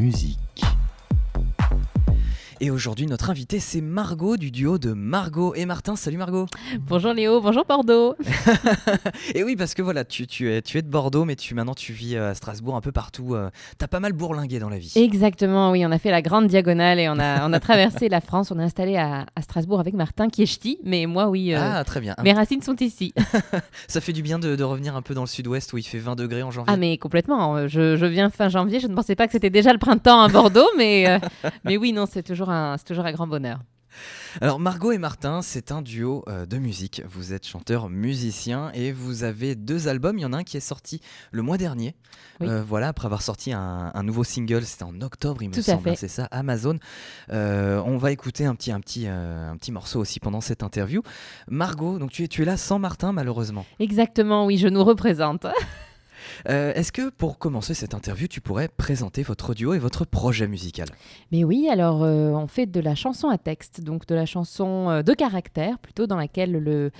musique. Et aujourd'hui, notre invité, c'est Margot du duo de Margot et Martin. Salut Margot. Bonjour Léo, bonjour Bordeaux. et oui, parce que voilà, tu, tu, es, tu es de Bordeaux, mais tu, maintenant tu vis euh, à Strasbourg un peu partout. Euh, tu as pas mal bourlingué dans la vie. Exactement, oui. On a fait la grande diagonale et on a, on a traversé la France. On est installé à, à, Strasbourg avec Martin, qui est ch'ti, mais moi, oui. Euh, ah, très bien. Mes racines sont ici. Ça fait du bien de, de revenir un peu dans le sud-ouest où il fait 20 degrés en janvier. Ah, mais complètement. Je, je viens fin janvier. Je ne pensais pas que c'était déjà le printemps à Bordeaux, mais, mais oui, non, c'est toujours, un, toujours un grand bonheur. Alors Margot et Martin, c'est un duo euh, de musique. Vous êtes chanteur, musicien et vous avez deux albums. Il y en a un qui est sorti le mois dernier. Euh, voilà, après avoir sorti un, nouveau single, c'était en octobre, il me semble. C'est ça, Amazon. Euh, on va écouter un petit, un petit, un petit morceau aussi pendant cette interview. Margot, donc tu es, tu es là sans Martin malheureusement. Exactement, oui, je nous représente. Euh, est-ce que pour commencer cette interview, tu pourrais présenter votre duo et votre projet musical? Mais oui, alors euh, on fait de la chanson à texte, donc de la chanson euh, de caractère plutôt, dans laquelle le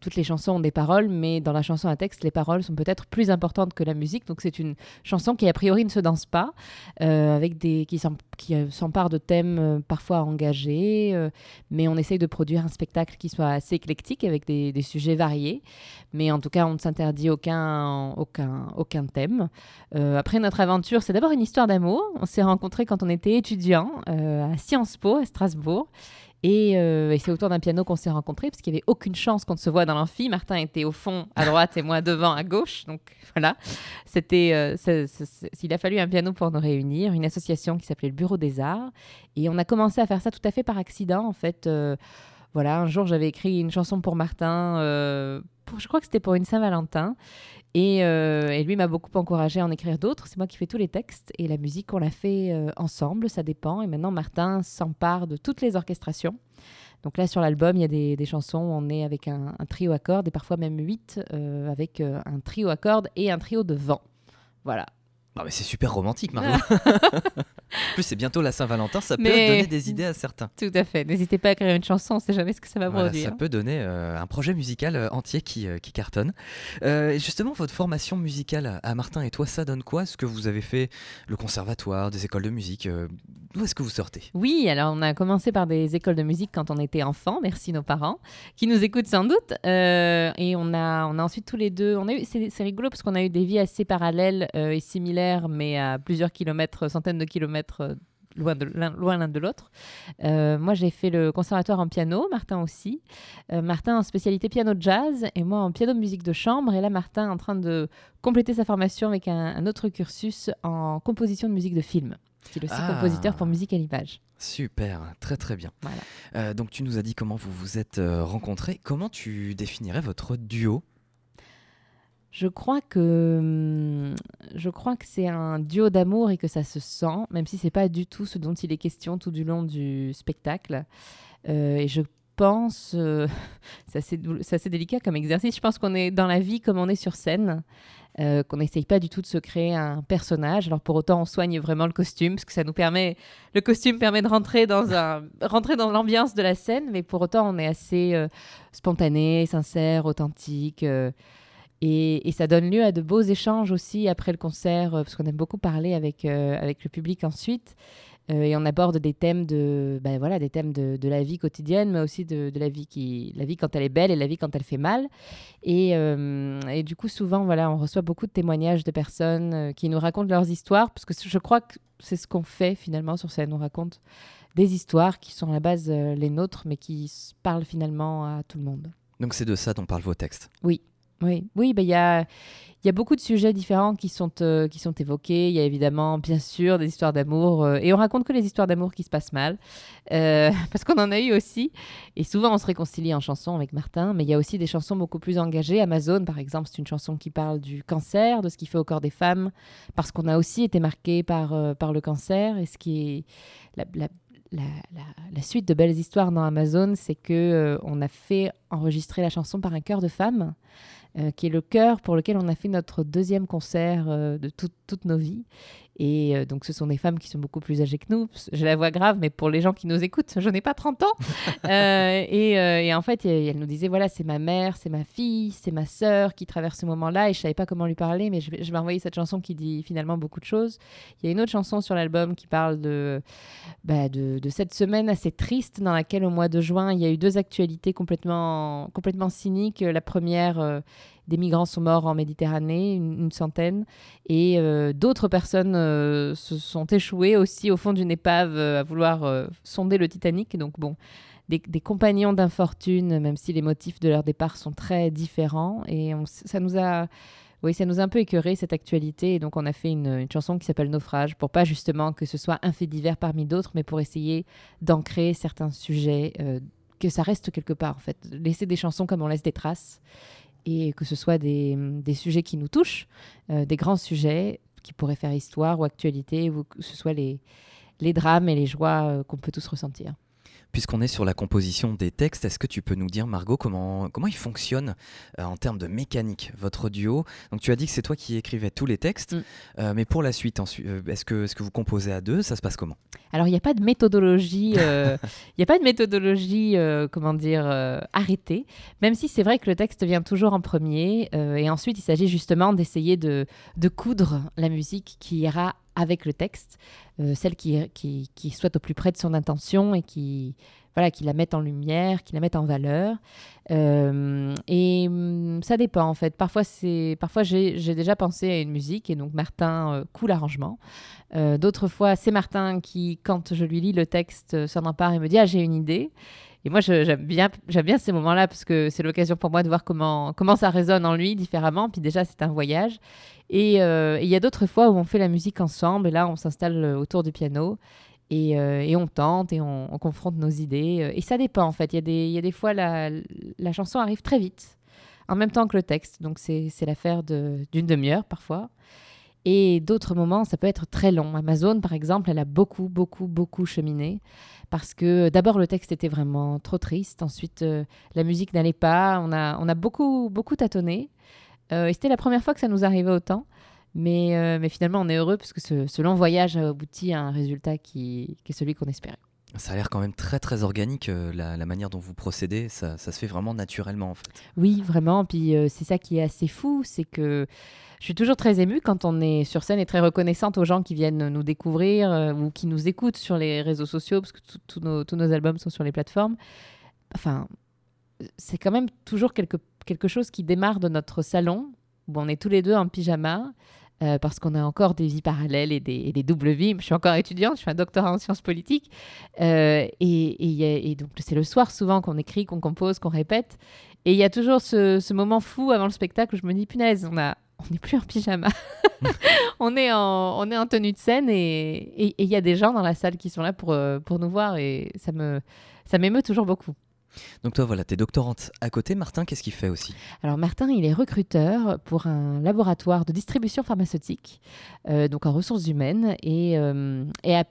toutes les chansons ont des paroles, mais dans la chanson à texte, les paroles sont peut-être plus importantes que la musique. Donc c'est une chanson qui a priori ne se danse pas, euh, avec des qui euh, s'empare de thèmes euh, parfois engagés, mais on essaye de produire un spectacle qui soit assez éclectique avec des, sujets variés. Mais en tout cas, on ne s'interdit aucun, aucun, aucun thème. après notre aventure, c'est d'abord une histoire d'amour. On s'est rencontrés quand on était étudiant à Sciences Po à Strasbourg. Euh, et, c'est autour d'un piano qu'on s'est rencontrés, parce qu'il n'y avait aucune chance qu'on se voit dans l'amphi. Martin était au fond à droite et moi devant à gauche. Donc voilà, c'était, euh, il a fallu un piano pour nous réunir, une association qui s'appelait le Bureau des Arts. Et on a commencé à faire ça tout à fait par accident, en fait. Euh, voilà, un jour j'avais écrit une chanson pour Martin, je crois que c'était pour une Saint-Valentin. Euh, et, lui m'a beaucoup encouragé à en écrire d'autres. C'est moi qui fais tous les textes et la musique, on l'a fait euh, ensemble, ça dépend. Et maintenant, Martin s'empare de toutes les orchestrations. Donc là, sur l'album, il y a des, chansons où on est avec un, trio à cordes et parfois même huit euh, avec un trio à cordes et un trio de vent. Voilà, non mais c'est super romantique Margot. en plus c'est bientôt la Saint-Valentin, ça peut donner des idées à certains. Tout à fait. N'hésitez pas à écrire une chanson, on sait jamais ce que ça va produire. Ça peut donner euh, un projet musical euh, entier qui, euh, qui cartonne. justement, votre formation musicale à Martin et toi, ça donne quoi? Est-ce que vous avez fait le conservatoire, des écoles de musique D'où est-ce que vous sortez? Oui, alors on a commencé par des écoles de musique quand on était enfant, merci nos parents, qui nous écoutent sans doute. et on a, on a ensuite tous les deux, on a eu, c'est rigolo parce qu'on a eu des vies assez parallèles et similaires mais à plusieurs kilomètres, centaines de kilomètres euh, loin l'un de l'autre. Euh, moi, j'ai fait le conservatoire en piano, Martin aussi. Euh, Martin en spécialité piano jazz et moi en piano de musique de chambre. Et là, Martin en train de compléter sa formation avec un, autre cursus en composition de musique de film. Il est aussi ah. compositeur pour musique à l'image. Super, très très bien. donc tu nous as dit comment vous vous êtes rencontrés. Comment tu définirais votre duo? Je crois que hum, je crois que c'est un duo d'amour et que ça se sent, même si c'est pas du tout ce dont il est question tout du long du spectacle. Euh, et je pense, euh, c'est assez, délicat comme exercice. Je pense qu'on est dans la vie comme on est sur scène. Euh, qu'on n'essaye pas du tout de se créer un personnage. Alors pour autant, on soigne vraiment le costume, parce que ça nous permet, le costume permet de rentrer dans un, rentrer dans l'ambiance de la scène, mais pour autant, on est assez spontané, sincère, authentique. Et, ça donne lieu à de beaux échanges aussi après le concert, euh, parce qu'on aime beaucoup parler avec, euh, avec le public ensuite. Euh, et on aborde des thèmes de, ben voilà, des thèmes de, de, la vie quotidienne, mais aussi de, de, la vie qui, la vie quand elle est belle et la vie quand elle fait mal. Et, et du coup, souvent, voilà, on reçoit beaucoup de témoignages de personnes qui nous racontent leurs histoires, parce que je crois que c'est ce qu'on fait finalement sur scène. On raconte des histoires qui sont à la base les nôtres, mais qui parlent finalement à tout le monde. Donc c'est de ça dont parlent vos textes? Oui. Oui, oui, bah, il y a beaucoup de sujets différents qui sont, euh, qui sont évoqués. Il y a évidemment, bien sûr, des histoires d'amour. Euh, et on raconte que les histoires d'amour qui se passent mal. Euh, parce qu'on en a eu aussi. Et souvent, on se réconcilie en chanson avec Martin. Mais il y a aussi des chansons beaucoup plus engagées. Amazon, par exemple, c'est une chanson qui parle du cancer, de ce qui fait au corps des femmes. Parce qu'on a aussi été marqué par, par le cancer. Et ce qui est. La, suite de belles histoires dans Amazon, c'est que on a fait enregistrer la chanson par un chœur de femmes. Euh, qui est le chœur pour lequel on a fait notre deuxième concert euh, de toutes nos vies. Et euh, donc, ce sont des femmes qui sont beaucoup plus âgées que nous. J'ai la voix grave, mais pour les gens qui nous écoutent, je n'ai pas 30 ans. Euh, euh, et, en fait, elle nous disait voilà, c'est ma mère, c'est ma fille, c'est ma sœur qui traverse ce moment-là. Et je savais pas comment lui parler, mais je, je envoyer cette chanson qui dit finalement beaucoup de choses. Il y a une autre chanson sur l'album qui parle de, bah, de, de, cette semaine assez triste dans laquelle, au mois de juin, il y a eu deux actualités complètement, complètement cyniques. La première, des migrants sont morts en Méditerranée, une, centaine, et euh, d'autres personnes euh, se sont échouées aussi au fond d'une épave euh, à vouloir sonder le Titanic. Donc bon, des, compagnons d'infortune, même si les motifs de leur départ sont très différents, et ça nous a oui, ça nous a un peu écœuré cette actualité. Et donc, on a fait une, chanson qui s'appelle Naufrage pour pas justement que ce soit un fait divers parmi d'autres, mais pour essayer d'ancrer certains sujets, que ça reste quelque part en fait. Laisser des chansons comme on laisse des traces et que ce soit des, des sujets qui nous touchent, euh, des grands sujets qui pourraient faire histoire ou actualité, ou que ce soit les, les drames et les joies euh, qu'on peut tous ressentir. Puisqu'on est sur la composition des textes, est-ce que tu peux nous dire, Margot, comment, comment il fonctionne euh, en termes de mécanique, votre duo? Donc tu as dit que c'est toi qui écrivais tous les textes, mm. euh, mais pour la suite, euh, est-ce que, est que vous composez à deux? Ça se passe comment? Alors il n'y a pas de méthodologie, il n'y a pas de méthodologie, comment dire, arrêtée, même si c'est vrai que le texte vient toujours en premier, et ensuite il s'agit justement d'essayer de, de coudre la musique qui ira avec le texte, euh, celle qui, qui, soit au plus près de son intention et qui, voilà, qui la mette en lumière, qui la mette en valeur. Euh, et hum, ça dépend en fait. Parfois, parfois j'ai, déjà pensé à une musique et donc Martin euh, coule l'arrangement. d'autres fois, c'est Martin qui, quand je lui lis le texte, s'en empare et me dit Ah, j'ai une idée. Et moi, j'aime bien, ces moments-là parce que c'est l'occasion pour moi de voir comment, ça résonne en lui différemment. Puis déjà, c'est un voyage. Euh, et il y a d'autres fois où on fait la musique ensemble. Et là, on s'installe autour du piano. Et, euh, et, on tente et on, confronte nos idées. Et ça dépend en fait. Il y, a des fois, la, chanson arrive très vite, en même temps que le texte. Donc c'est l'affaire d'une demi-heure parfois. Et d'autres moments, ça peut être très long. Amazon, par exemple, elle a beaucoup, beaucoup, beaucoup cheminé parce que d'abord le texte était vraiment trop triste, ensuite euh, la musique n'allait pas, on a, on a beaucoup, beaucoup tâtonné. Euh, et c'était la première fois que ça nous arrivait autant. Mais, euh, mais finalement, on est heureux parce que ce, long voyage a abouti à un résultat qui, qui est celui qu'on espérait. Ça a l'air quand même très très organique, la, la, manière dont vous procédez, ça, ça, se fait vraiment naturellement en fait. Oui, vraiment, puis c'est ça qui est assez fou, c'est que je suis toujours très émue quand on est sur scène et très reconnaissante aux gens qui viennent nous découvrir euh, ou qui nous écoutent sur les réseaux sociaux, parce que tous nos, nos albums sont sur les plateformes. Enfin, c'est quand même toujours quelque, quelque chose qui démarre de notre salon, où on est tous les deux en pyjama. Euh, parce qu'on a encore des vies parallèles et des, des, doubles vies. Je suis encore étudiante, je suis un doctorat en sciences politiques. Euh, et, et, donc, c'est le soir souvent qu'on écrit, qu'on compose, qu'on répète. Et il y a toujours ce, ce, moment fou avant le spectacle où je me dis, punaise, on a, on n'est plus en pyjama. on, est en, on est en tenue de scène et il y a des gens dans la salle qui sont là pour, euh, pour nous voir et ça ça m'émeut toujours beaucoup. Donc toi, voilà, tu es doctorante à côté. Martin, qu'est-ce qu'il fait aussi? Alors Martin, il est recruteur pour un laboratoire de distribution pharmaceutique, euh, donc en ressources humaines. Et, euh, et à,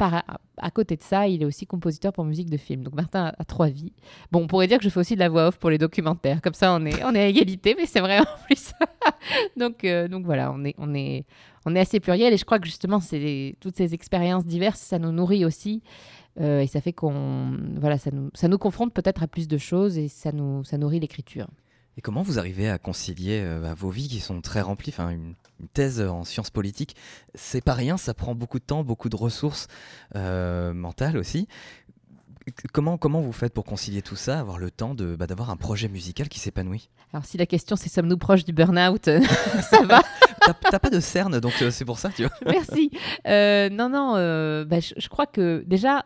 à, côté de ça, il est aussi compositeur pour musique de film. Donc Martin a, trois vies. Bon, on pourrait dire que je fais aussi de la voix off pour les documentaires. Comme ça, on est, on est à égalité, mais c'est vrai en plus. donc, euh, donc voilà, on est, on, est, on est assez pluriel. Et je crois que justement, toutes ces expériences diverses, ça nous nourrit aussi. Euh, et ça fait qu'on voilà, ça nous, ça nous confronte peut-être à plus de choses et ça nous ça nourrit l'écriture. Et comment vous arrivez à concilier euh, vos vies qui sont très remplies une, thèse en sciences politiques, c'est pas rien, ça prend beaucoup de temps, beaucoup de ressources euh, mentales aussi. Comment, comment vous faites pour concilier tout ça, avoir le temps de, bah, d'avoir un projet musical qui s'épanouit? Alors si la question c'est sommes-nous proches du burn-out, ça va T'as pas de cerne, donc c'est pour ça, tu vois. Merci. non, non, bah, je, je, crois que déjà,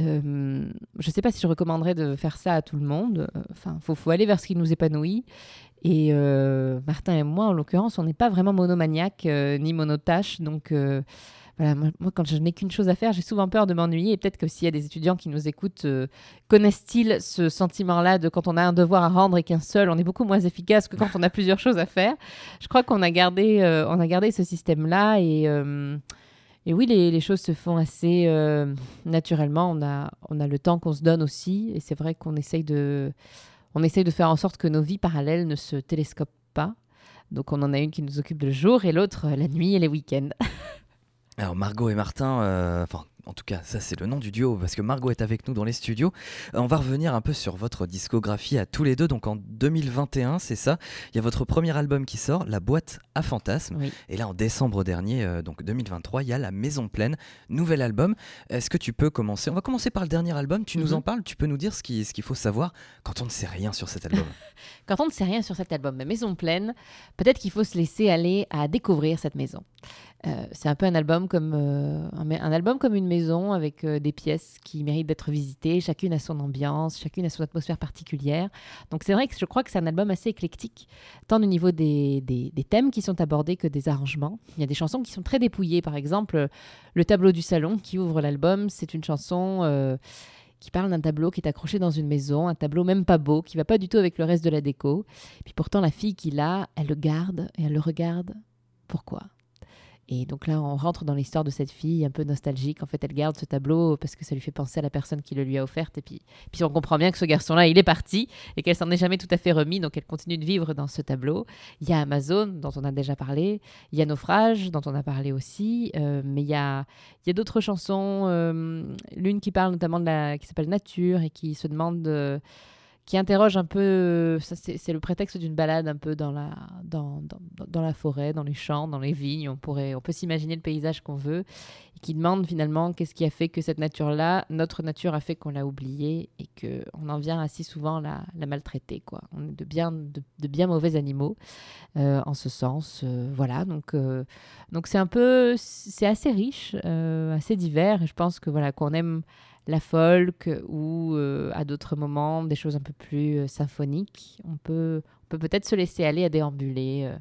euh, je ne sais pas si je recommanderais de faire ça à tout le monde. Enfin, faut, faut aller vers ce qui nous épanouit. Et euh, Martin et moi, en l'occurrence, on n'est pas vraiment monomaniaque euh, ni monotache. Donc, voilà, moi, quand je n'ai qu'une chose à faire, j'ai souvent peur de m'ennuyer. Et peut-être que s'il y a des étudiants qui nous écoutent, connaissent-ils ce sentiment-là de quand on a un devoir à rendre et qu'un seul, on est beaucoup moins efficace que quand on a plusieurs choses à faire. Je crois qu'on a gardé, on a gardé ce système-là et et oui, les, choses se font assez euh, naturellement. On a, on a le temps qu'on se donne aussi. Et c'est vrai qu'on essaye de, on essaye de faire en sorte que nos vies parallèles ne se télescopent pas. Donc on en a une qui nous occupe le jour et l'autre la nuit et les week-ends. Alors Margot et Martin, euh, enfin en tout cas, ça c'est le nom du duo parce que Margot est avec nous dans les studios. Euh, on va revenir un peu sur votre discographie à tous les deux. Donc en 2021, c'est ça. Il y a votre premier album qui sort, La boîte à fantasmes. Et là en décembre dernier, euh, donc 2023, il y a La Maison pleine, nouvel album. Est-ce que tu peux commencer? On va commencer par le dernier album. Tu nous mhm. en parles Tu peux nous dire ce qu'il ce qu'il faut savoir quand on ne sait rien sur cet album Quand on ne sait rien sur cet album, La Maison pleine, peut-être qu'il faut se laisser aller à découvrir cette maison. Euh, c'est un peu un album comme un, un album comme une maison avec euh, des pièces qui méritent d'être visitées. Chacune a son ambiance, chacune a son atmosphère particulière. Donc c'est vrai que je crois que c'est un album assez éclectique, tant au niveau des, des, thèmes qui sont abordés que des arrangements. Il y a des chansons qui sont très dépouillées. Par exemple, le tableau du salon qui ouvre l'album, c'est une chanson... Euh, qui parle d'un tableau qui est accroché dans une maison, un tableau même pas beau, qui va pas du tout avec le reste de la déco. puis pourtant, la fille qui l'a, elle le garde et elle le regarde. Pourquoi? Et donc là, on rentre dans l'histoire de cette fille un peu nostalgique. En fait, elle garde ce tableau parce que ça lui fait penser à la personne qui le lui a offert. Et puis, puis on comprend bien que ce garçon-là, il est parti et qu'elle s'en est jamais tout à fait remis. Donc elle continue de vivre dans ce tableau. Il y a Amazon, dont on a déjà parlé. Il y a Naufrage, dont on a parlé aussi. Euh, mais il y a, il y a d'autres chansons. Euh, l'une qui parle notamment de la, qui s'appelle Nature et qui se demande... De, qui interroge un peu. C'est le prétexte d'une balade un peu dans la, dans, dans, la forêt, dans les champs, dans les vignes. On, pourrait, on peut s'imaginer le paysage qu'on veut. Et qui demande finalement qu'est-ce qui a fait que cette nature-là, notre nature a fait qu'on l'a oubliée et qu'on en vient assez souvent la, la maltraiter. Quoi. On est de bien, de, bien mauvais animaux euh, en ce sens. Euh, voilà, donc euh, donc c'est un peu. C'est assez riche, assez divers. Et je pense que voilà, qu'on aime la folk ou euh, à d'autres moments des choses un peu plus euh, symphoniques. On peut peut peut-être se laisser aller à déambuler euh,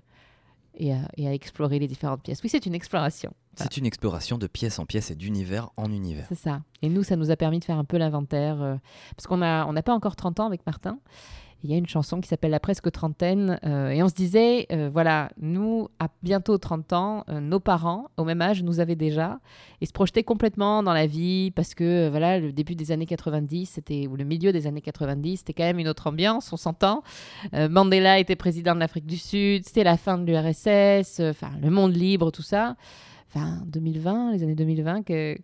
et, à, explorer les différentes pièces. Oui, c'est une exploration. C'est une exploration de pièce en pièce et d'univers en univers. C'est ça. Et nous, ça nous a permis de faire un peu l'inventaire parce qu'on n'a on pas encore 30 ans avec Martin. Il y a une chanson qui s'appelle La presque trentaine. Euh, et on se disait, euh, voilà, nous, à bientôt 30 ans, euh, nos parents, au même âge, nous avaient déjà. Et se projetaient complètement dans la vie parce que, voilà, le début des années 90, c'était, ou le milieu des années 90, c'était quand même une autre ambiance, on s'entend. Mandela était président de l'Afrique du Sud, c'était la fin de l'URSS, enfin, le monde libre, tout ça. Enfin, 2020, les années 2020, que,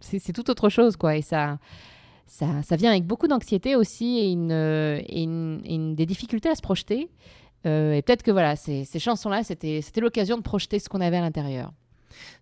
c'est tout autre chose, quoi. Et ça ça, ça vient avec beaucoup d'anxiété aussi et, une, une, des difficultés à se projeter. Euh, et peut-être que voilà, ces chansons-là, c'était l'occasion de projeter ce qu'on avait à l'intérieur.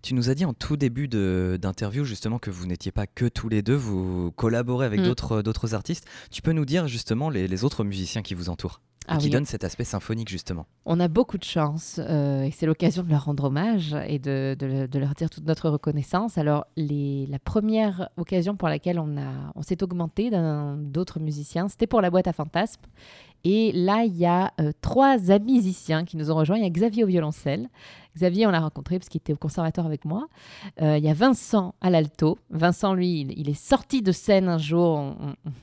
Tu nous as dit en tout début d'interview justement que vous n'étiez pas que tous les deux, vous collaborez avec mm. d'autres artistes. Tu peux nous dire justement les, les autres musiciens qui vous entourent ah qui donne cet aspect symphonique justement. On a beaucoup de chance euh, et c'est l'occasion de leur rendre hommage et de, de, leur dire toute notre reconnaissance. Alors les, la première occasion pour laquelle on, a, on s'est augmenté d'autres musiciens, c'était pour la boîte à fantasmes. Et là, il y a euh, trois amis musiciens qui nous ont rejoints. Il y a Xavier au violoncelle, Xavier, on l'a rencontré parce qu'il était au conservatoire avec moi. Euh, il y a Vincent à l'alto. Vincent, lui, il, est sorti de scène un jour.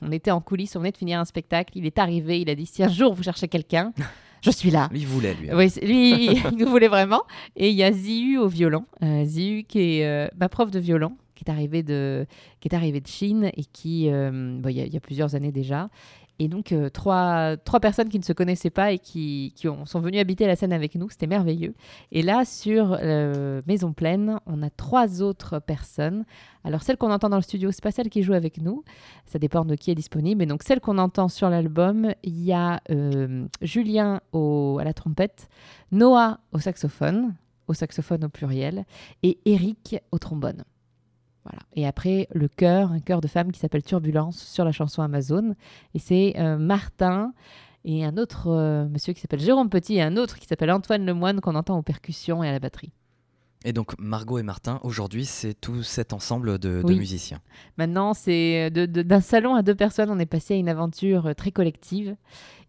On, était en coulisses, on venait de finir un spectacle. Il est arrivé, il a dit si un jour vous cherchez quelqu'un, je suis là. Lui, il voulait, lui. Hein. Oui, lui, il nous voulait vraiment. Et il y a Ziu au violon. Euh, Ziu, qui est euh, ma prof de violon, qui est arrivée de, qui est arrivée de Chine et qui, il y, a plusieurs années déjà, et donc, euh, trois, trois personnes qui ne se connaissaient pas et qui, qui ont, sont venues habiter la scène avec nous. C'était merveilleux. Et là, sur euh, Maison Pleine, on a trois autres personnes. Alors, celle qu'on entend dans le studio, c'est pas celle qui joue avec nous. Ça dépend de qui est disponible. Et donc, celle qu'on entend sur l'album, il y a euh, Julien au, à la trompette, Noah au saxophone, au saxophone au pluriel, et Eric au trombone. Et après, le chœur, un chœur de femme qui s'appelle Turbulence sur la chanson Amazon. Et c'est euh, Martin et un autre euh, monsieur qui s'appelle Jérôme Petit et un autre qui s'appelle Antoine Lemoine qu'on entend aux percussions et à la batterie. Et donc Margot et Martin, aujourd'hui, c'est tout cet ensemble de, musiciens. Maintenant, c'est euh, d'un salon à deux personnes, on est passé à une aventure très collective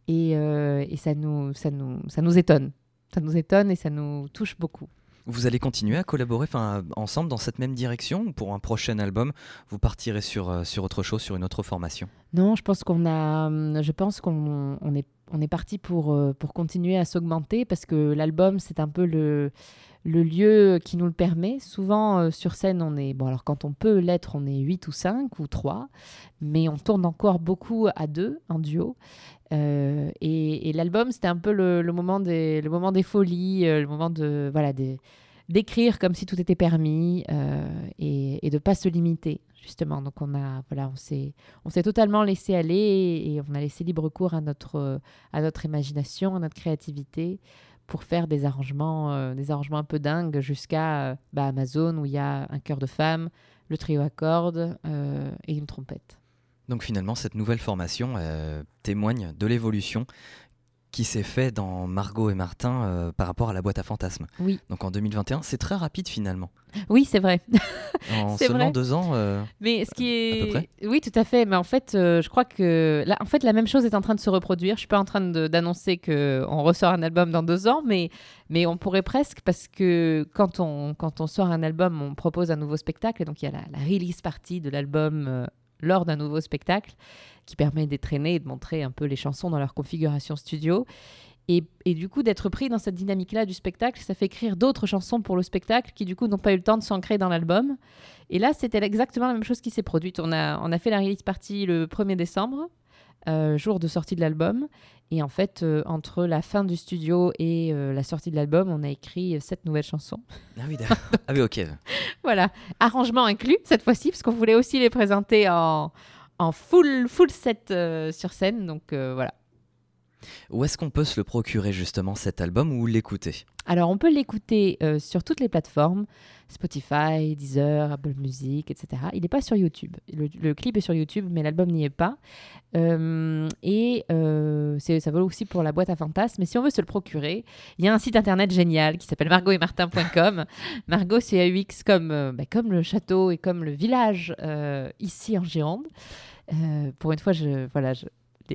et, et ça, nous, ça, nous, ça nous étonne. Ça nous étonne et ça nous touche beaucoup. Vous allez continuer à collaborer ensemble dans cette même direction ou pour un prochain album, vous partirez sur, euh, sur autre chose, sur une autre formation? Non, je pense qu'on a, hum, je pense qu'on on est, on est parti pour, euh, pour continuer à s'augmenter parce que l'album, c'est un peu le, le lieu qui nous le permet. Souvent, euh, sur scène, on est, bon, alors quand on peut l'être, on est 8 ou 5 ou 3, mais on tourne encore beaucoup à deux, en duo. Euh, et, l'album, c'était un peu le, moment des, folies, euh, le moment de, voilà, d'écrire comme si tout était permis et, et de pas se limiter justement. Donc on a voilà, on s'est on s'est totalement laissé aller et, on a laissé libre cours à notre imagination, à notre créativité pour faire des arrangements euh, des arrangements un peu dingues jusqu'à euh, bah, Amazon où il y a un chœur de femme, le trio à cordes euh, et une trompette. Donc finalement, cette nouvelle formation témoigne de l'évolution qui s'est fait dans Margot et Martin euh, par rapport à la boîte à fantasmes. Oui. Donc en 2021, c'est très rapide finalement. Oui, c'est vrai. en seulement deux ans. Euh, mais ce qui est, oui, tout à fait. Mais en fait, euh, je crois que en fait, la même chose est en train de se reproduire. Je suis pas en train d'annoncer que on ressort un album dans deux ans, mais mais on pourrait presque parce que quand on quand on sort un album, on propose un nouveau spectacle et donc il y a la, la release party de l'album lors d'un nouveau spectacle qui permet d'étraîner et de montrer un peu les chansons dans leur configuration studio. Et, du coup, d'être pris dans cette dynamique-là du spectacle, ça fait écrire d'autres chansons pour le spectacle qui, du coup, n'ont pas eu le temps de s'ancrer dans l'album. Et là, c'était exactement la même chose qui s'est produite. On a, on a fait la release party le 1er décembre, euh, jour de sortie de l'album. Et en fait, euh, entre la fin du studio et euh, la sortie de l'album, on a écrit sept nouvelles chansons. Ah oui, ah oui ok. voilà, arrangement inclus cette fois-ci, parce qu'on voulait aussi les présenter en, en full, full set euh, sur scène. Donc euh, voilà. Où est-ce qu'on peut se le procurer justement cet album ou l'écouter? Alors on peut l'écouter euh, sur toutes les plateformes, Spotify, Deezer, Apple Music, etc. Il n'est pas sur YouTube. Le, clip est sur YouTube, mais l'album n'y est pas. et ça vaut aussi pour la boîte à fantasmes. Mais si on veut se le procurer, il y a un site internet génial qui s'appelle margotetmartin.com. Margot, c'est AUX comme, bah, comme le château et comme le village ici en Gironde. Euh, pour une fois, je, voilà, je,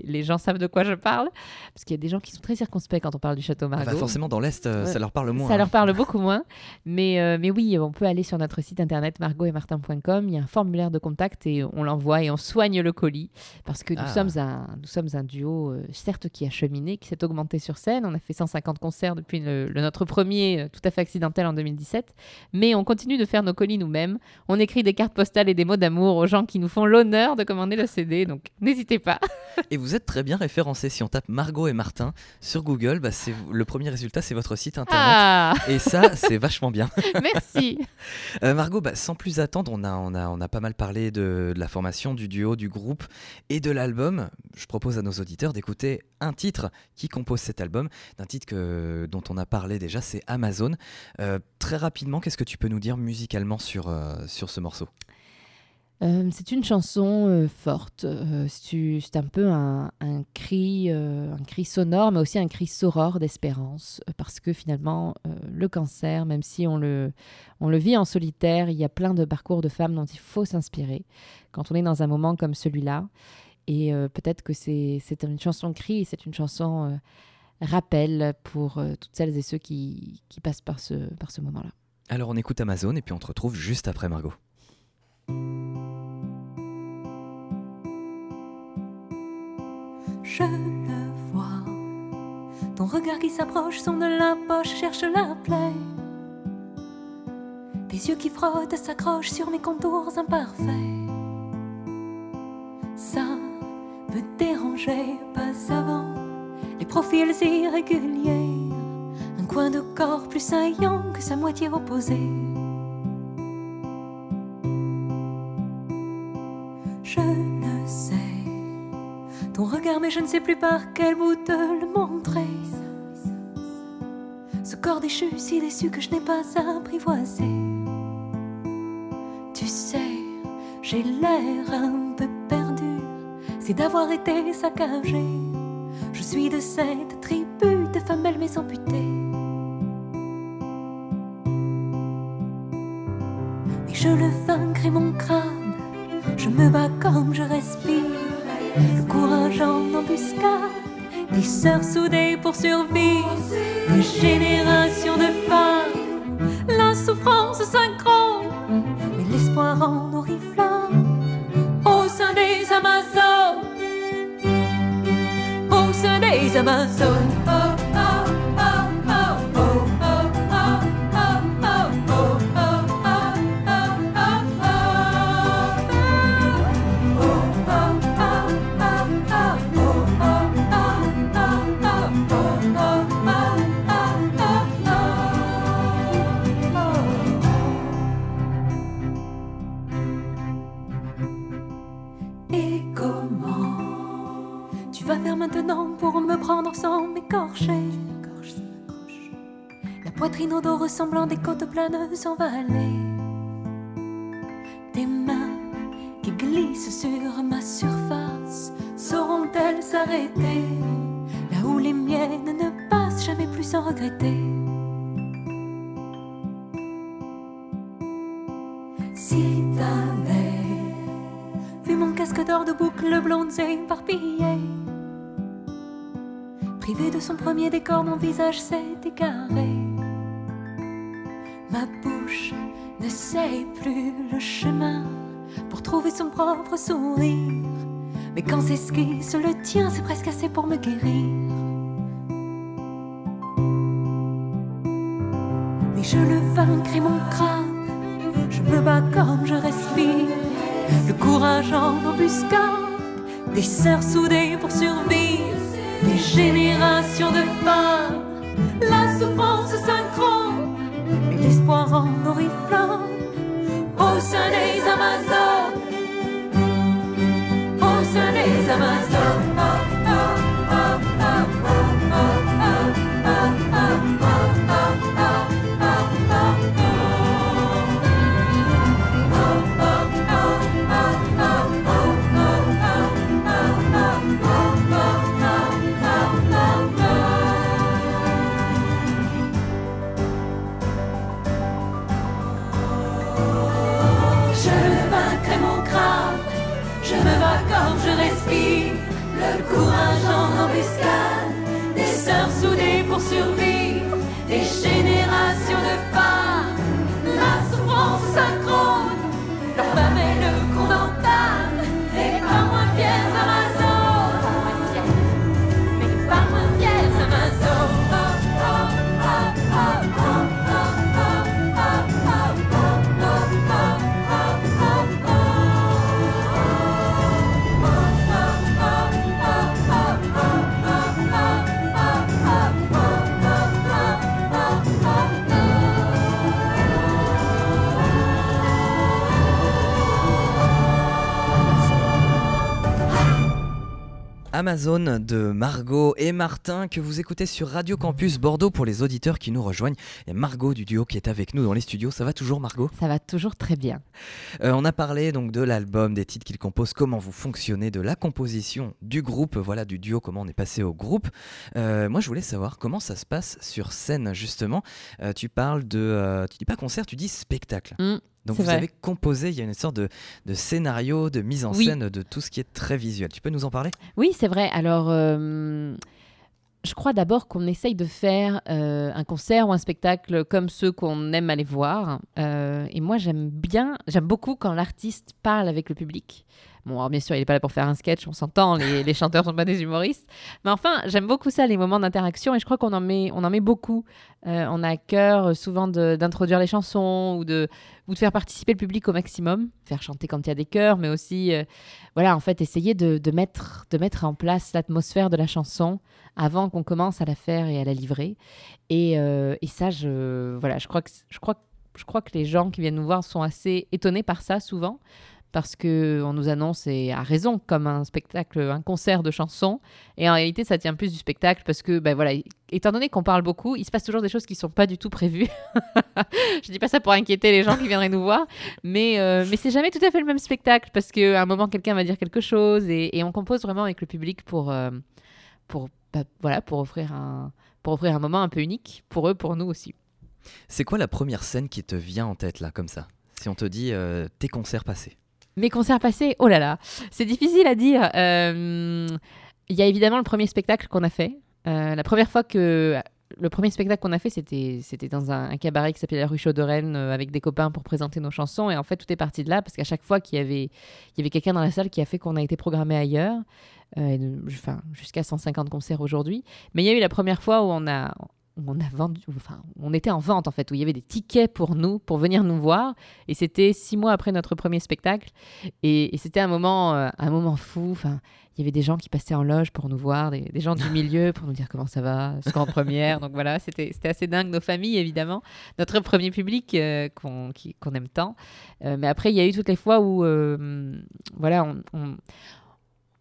les gens savent de quoi je parle, parce qu'il y a des gens qui sont très circonspects quand on parle du château Margaux. Ah bah forcément, dans l'Est, euh, ça leur parle moins. Ça leur parle beaucoup moins. Mais, euh, mais oui, on peut aller sur notre site internet margotetmartin.com. Il y a un formulaire de contact et on l'envoie et on soigne le colis. Parce que nous, ah. sommes, un, nous sommes un duo, euh, certes, qui a cheminé, qui s'est augmenté sur scène. On a fait 150 concerts depuis le, notre premier, tout à fait accidentel en 2017. Mais on continue de faire nos colis nous-mêmes. On écrit des cartes postales et des mots d'amour aux gens qui nous font l'honneur de commander le CD. Donc n'hésitez pas. Et vous êtes très bien référencé. Si on tape Margot et Martin sur Google, bah, c'est le premier résultat, c'est votre site internet. Ah et ça, c'est vachement bien. Merci. Euh, Margot, bah, sans plus attendre, on a, on, a, on a pas mal parlé de, la formation, du duo, du groupe et de l'album. Je propose à nos auditeurs d'écouter un titre qui compose cet album, d'un titre que, dont on a parlé déjà, c'est Amazon. Euh, très rapidement, qu'est-ce que tu peux nous dire musicalement sur, euh, sur ce morceau? Euh, c'est une chanson euh, forte. Euh, c'est un peu un, cri, un cri sonore, mais aussi un cri sorore d'espérance, parce que finalement, le cancer, même si on le, on le vit en solitaire, il y a plein de parcours de femmes dont il faut s'inspirer quand on est dans un moment comme celui-là. Et peut-être que c'est une chanson cri, c'est une chanson rappel pour toutes celles et ceux qui, qui passent par ce, par ce moment-là. Alors on écoute Amazon et puis on te retrouve juste après Margot. Je le vois. Ton regard qui s'approche, son de la poche, cherche la plaie. Tes yeux qui frottent, s'accrochent sur mes contours imparfaits. Ça peut déranger, pas avant les profils irréguliers. Un coin de corps plus saillant que sa moitié opposée. Mais je ne sais plus par quel bout te le montrer. Ce corps déchu, si déçu que je n'ai pas apprivoisé. Tu sais, j'ai l'air un peu perdu, c'est d'avoir été saccagé. Je suis de cette tribu de femmes belles mais amputées. Mais je le vaincrai mon crâne, je me bats comme je respire courage en embuscade, des sœurs soudées pour survivre, des générations de femmes, la souffrance synchrone, mais l'espoir en oriflamme au sein des Amazones, au sein des Amazones. Pour me prendre sans m'écorcher. La poitrine au dos ressemblant des côtes planeuses en vallée. Tes mains qui glissent sur ma surface sauront-elles s'arrêter là où les miennes ne passent jamais plus sans regretter? Si t'avais vu mon casque d'or de boucles blondes éparpillées, son premier décor, mon visage s'est égaré. Ma bouche ne sait plus le chemin pour trouver son propre sourire. Mais quand c'est ce qui se le tient, c'est presque assez pour me guérir. Mais je le vaincrai mon crâne je me bats comme je respire. Le courage en embuscade, des sœurs soudées pour survivre, des générations de femmes. Amazon de Margot et Martin que vous écoutez sur Radio Campus Bordeaux pour les auditeurs qui nous rejoignent. Il y a Margot du duo qui est avec nous dans les studios. Ça va toujours Margot? Ça va toujours très bien. Euh, on a parlé donc de l'album, des titres qu'il compose, comment vous fonctionnez, de la composition du groupe, voilà du duo, comment on est passé au groupe. Euh, moi je voulais savoir comment ça se passe sur scène justement. Euh, tu parles de, tu dis pas concert, tu dis spectacle. Mmh. Donc vous avez composé, il y a une sorte de, scénario, de mise en scène de tout ce qui est très visuel. Tu peux nous en parler? Oui, c'est vrai. Alors, euh, je crois d'abord qu'on essaye de faire euh, un concert ou un spectacle comme ceux qu'on aime aller voir. Euh, et moi, j'aime bien, j'aime beaucoup quand l'artiste parle avec le public. Bon, alors bien sûr, il n'est pas là pour faire un sketch, on s'entend, les, les chanteurs sont pas des humoristes. Mais enfin, j'aime beaucoup ça, les moments d'interaction, et je crois qu'on en met, on en met beaucoup. Euh, on a à cœur euh, souvent d'introduire les chansons ou de, ou de faire participer le public au maximum, faire chanter quand il y a des chœurs, mais aussi, euh, voilà, en fait, essayer de, de, mettre, de mettre en place l'atmosphère de la chanson avant qu'on commence à la faire et à la livrer. Et, et ça, je, voilà, je crois que, je crois je crois que les gens qui viennent nous voir sont assez étonnés par ça souvent parce qu'on nous annonce, et à raison, comme un spectacle, un concert de chansons. Et en réalité, ça tient plus du spectacle parce que, ben voilà, étant donné qu'on parle beaucoup, il se passe toujours des choses qui ne sont pas du tout prévues. je dis pas ça pour inquiéter les gens qui viendraient nous voir, mais, euh, mais c'est jamais tout à fait le même spectacle parce qu'à un moment, quelqu'un va dire quelque chose et, on compose vraiment avec le public pour, euh, pour, bah, voilà, pour, offrir un, pour offrir un moment un peu unique pour eux, pour nous aussi. C'est quoi la première scène qui te vient en tête là, comme ça? Si on te dit euh, tes concerts passés mes concerts passés, oh là là, c'est difficile à dire. Euh, il y a évidemment le premier spectacle qu'on a fait. Euh, la première fois que le premier spectacle qu'on a fait, c'était, c'était dans un, cabaret qui s'appelait la rue Chaude-Rennes euh, avec des copains pour présenter nos chansons. Et en fait, tout est parti de là parce qu'à chaque fois qu'il y avait, y avait quelqu'un dans la salle qui a fait qu'on a été programmé ailleurs, enfin, jusqu'à 150 concerts aujourd'hui. Mais il y a eu la première fois où on a, on on était en vente en fait, où il y avait des tickets pour nous, pour venir nous voir. Et c'était six mois après notre premier spectacle. Et, c'était un moment, euh, un moment fou. Enfin, il y avait des gens qui passaient en loge pour nous voir, des, gens du milieu pour nous dire comment ça va, ce qu'en première. Donc voilà, c'était assez dingue. Nos familles, évidemment, notre premier public euh, qu'on aime tant. Euh, mais après, il y a eu toutes les fois où, voilà, on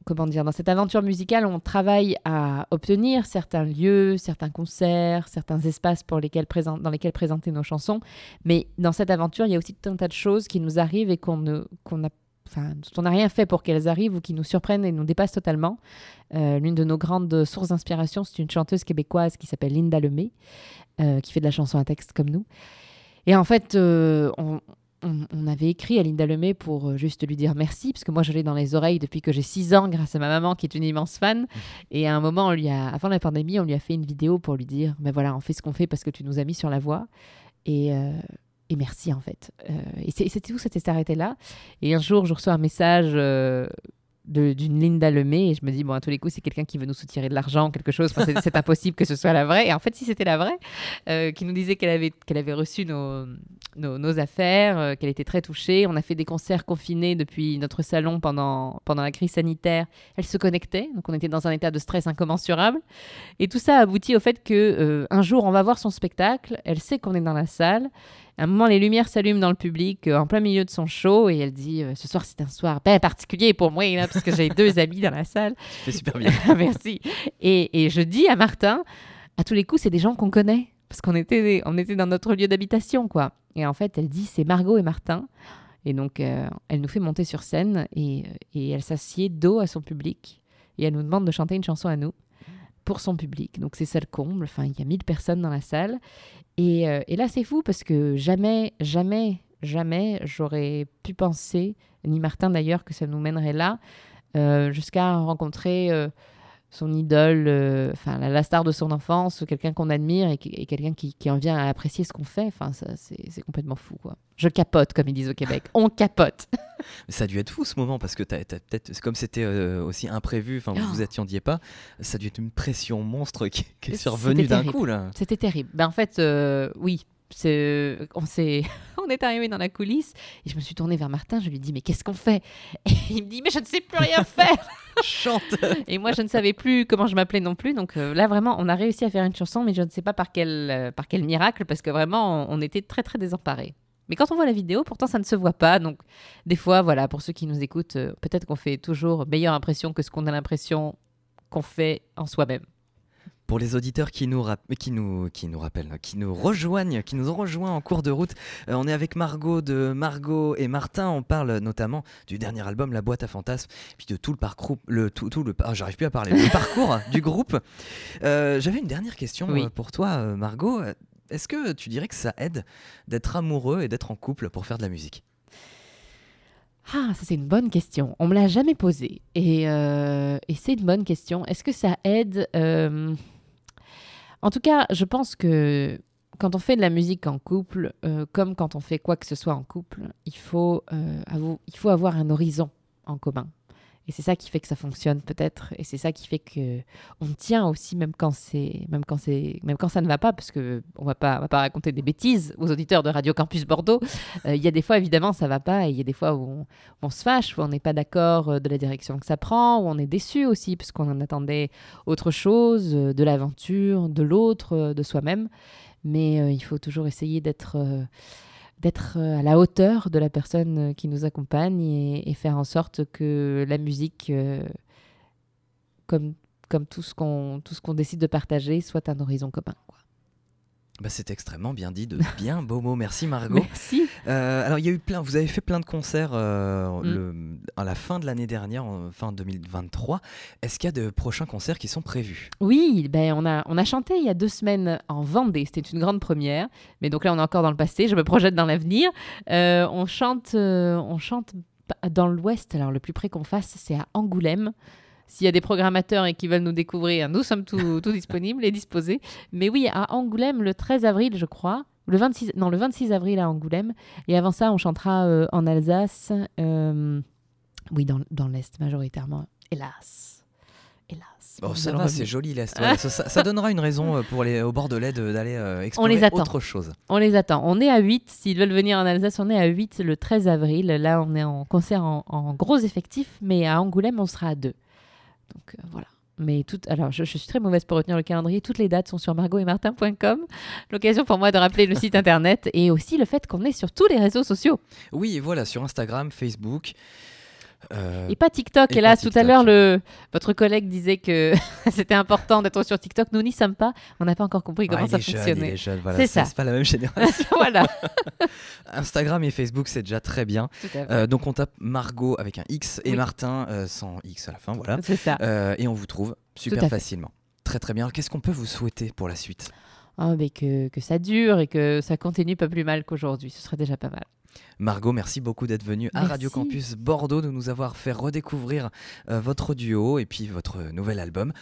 comment dire, dans cette aventure musicale, on travaille à obtenir certains lieux, certains concerts, certains espaces pour lesquels dans lesquels présenter nos chansons. Mais dans cette aventure, il y a aussi tout un tas de choses qui nous arrivent et qu'on a Enfin, on n'a rien fait pour qu'elles arrivent ou qui nous surprennent et nous dépassent totalement. Euh, l'une de nos grandes sources d'inspiration, c'est une chanteuse québécoise qui s'appelle Linda Lemay, euh, qui fait de la chanson à texte comme nous. Et en fait, euh, on, on, avait écrit à Linda Lemay pour euh, juste lui dire merci, parce que moi je l'ai dans les oreilles depuis que j'ai 6 ans grâce à ma maman qui est une immense fan. Et à un moment, on lui a, avant la pandémie, on lui a fait une vidéo pour lui dire, mais voilà, on fait ce qu'on fait parce que tu nous as mis sur la voie. Et, euh, et merci en fait. Euh, et c'était tout, c'était arrêté là. Et un jour, je reçois un message d'une Linda Lemay et je me dis bon à tous les coups c'est quelqu'un qui veut nous soutirer de l'argent quelque chose c'est impossible que ce soit la vraie et en fait si c'était la vraie qui nous disait qu'elle avait qu'elle avait reçu nos, nos, affaires euh, qu'elle était très touchée on a fait des concerts confinés depuis notre salon pendant pendant la crise sanitaire elle se connectait donc on était dans un état de stress incommensurable et tout ça aboutit au fait que euh, un jour on va voir son spectacle elle sait qu'on est dans la salle à un moment, les lumières s'allument dans le public, euh, en plein milieu de son show, et elle dit euh, Ce soir, c'est un soir bien particulier pour moi, là, parce que j'ai deux amis dans la salle. C'est super bien. Merci. Et, et, je dis à Martin À tous les coups, c'est des gens qu'on connaît, parce qu'on était, on était dans notre lieu d'habitation, quoi. Et en fait, elle dit C'est Margot et Martin. Et donc, euh, elle nous fait monter sur scène, et, et elle s'assied dos à son public, et elle nous demande de chanter une chanson à nous pour son public. Donc c'est ça le comble. Enfin, il y a 1000 personnes dans la salle. Euh, et, là, c'est fou parce que jamais, jamais, jamais j'aurais pu penser, ni Martin d'ailleurs, que ça nous mènerait là, euh, jusqu'à rencontrer euh, son idole, enfin la, star de son enfance, quelqu'un qu'on admire et, quelqu'un qui, en vient à apprécier ce qu'on fait. Enfin, c'est complètement fou, quoi. Je capote, comme ils disent au Québec. On capote. ça a dû être fou ce moment parce que peut-être, comme c'était aussi imprévu, enfin vous vous oh. attendiez pas, ça a dû être une pression monstre qui, est survenue d'un coup là. C'était terrible. Ben en fait, oui, on s'est on est arrivé dans la coulisse et je me suis tournée vers Martin je lui dis mais qu'est-ce qu'on fait? Et il me dit mais je ne sais plus rien faire. Chante. Et moi je ne savais plus comment je m'appelais non plus. Donc euh, là vraiment on a réussi à faire une chanson mais je ne sais pas par quel euh, par quel miracle parce que vraiment on, était très très désemparés. Mais quand on voit la vidéo, pourtant ça ne se voit pas. Donc, des fois, voilà, pour ceux qui nous écoutent, euh, peut-être qu'on fait toujours meilleure impression que ce qu'on a l'impression qu'on fait en soi-même. Pour les auditeurs qui nous, qui nous, qui nous rappellent, qui nous rejoignent, qui nous ont rejoints en cours de route, euh, on est avec Margot de Margot et Martin. On parle notamment du dernier album, La boîte à fantasmes, puis de tout le parcours, le tout, tout le, ah, j'arrive plus à parler, le parcours du groupe. Euh, j'avais une dernière question euh, pour toi, Margot. Est-ce que tu dirais que ça aide d'être amoureux et d'être en couple pour faire de la musique? Ah, ça c'est une bonne question. On me l'a jamais posée. Et, et c'est une bonne question. Est-ce que ça aide en tout cas, je pense que quand on fait de la musique en couple, euh, comme quand on fait quoi que ce soit en couple, il faut, euh, il faut avoir un horizon en commun. Et c'est ça qui fait que ça fonctionne peut-être, et c'est ça qui fait que on tient aussi même quand c'est, même quand c'est, même quand ça ne va pas, parce que on va pas, va pas raconter des bêtises aux auditeurs de Radio Campus Bordeaux. Euh, il y a des fois évidemment ça va pas, et il y a des fois où on, se fâche, où on n'est pas d'accord euh, de la direction que ça prend, où on est déçu aussi parce qu'on en attendait autre chose, euh, de l'aventure, de l'autre, de soi-même. Mais il faut toujours essayer d'être d'être euh, à la hauteur de la personne euh, qui nous accompagne et, faire en sorte que la musique, euh, comme, tout ce qu'on décide de partager, soit un horizon commun. Bah, c'est extrêmement bien dit, de bien beaux mots. Merci Margot. Merci. Euh, alors il y a eu plein, vous avez fait plein de concerts euh, mm. le, à la fin de l'année dernière, en fin 2023. Est-ce qu'il y a de prochains concerts qui sont prévus? Oui, ben on a on a chanté il y a deux semaines en Vendée. C'était une grande première, mais donc là on est encore dans le passé. Je me projette dans l'avenir. Euh, on chante on chante dans l'Ouest. Alors le plus près qu'on fasse, c'est à Angoulême. S'il y a des programmateurs et qui veulent nous découvrir, nous sommes tout, disponibles et disposés. Mais oui, à Angoulême, le 13 avril, je crois. Le 26, non, le 26 avril à Angoulême. Et avant ça, on chantera euh, en Alsace. Euh, oui, dans, dans l'Est majoritairement. Hélas. Hélas. Bon, ça va, c'est joli l'Est. ça, donnera une raison euh, pour les, au Bordelais d'aller explorer les autre chose. On les attend. On est à 8. S'ils veulent venir en Alsace, on est à 8 le 13 avril. Là, on est en concert en, en gros effectif. Mais à Angoulême, on sera à 2. Donc euh, voilà. Mais tout, alors je, suis très mauvaise pour retenir le calendrier. Toutes les dates sont sur margotetmartin.com. L'occasion pour moi de rappeler le site internet et aussi le fait qu'on est sur tous les réseaux sociaux. Oui, voilà, sur Instagram, Facebook. Euh, et pas TikTok. Et, là, tout à l'heure, le... votre collègue disait que c'était important d'être sur TikTok. Nous n'y sommes pas. On n'a pas encore compris comment ça fonctionnait. c'est ça. C'est pas la même génération. voilà. Instagram et Facebook, c'est déjà très bien. Euh, donc on tape Margot avec un X et Martin euh, sans X à la fin. Voilà. C'est ça. et on vous trouve super facilement. Très très bien. Qu'est-ce qu'on peut vous souhaiter pour la suite? Oh, mais que, que ça dure et que ça continue pas plus mal qu'aujourd'hui. Ce serait déjà pas mal. Margot, merci beaucoup d'être venue à Radio Campus Bordeaux, de nous avoir fait redécouvrir euh, votre duo et puis votre nouvel album.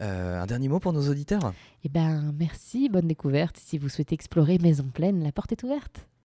Euh, un dernier mot pour nos auditeurs? Eh ben, merci, bonne découverte. Si vous souhaitez explorer Maison Pleine, la porte est ouverte.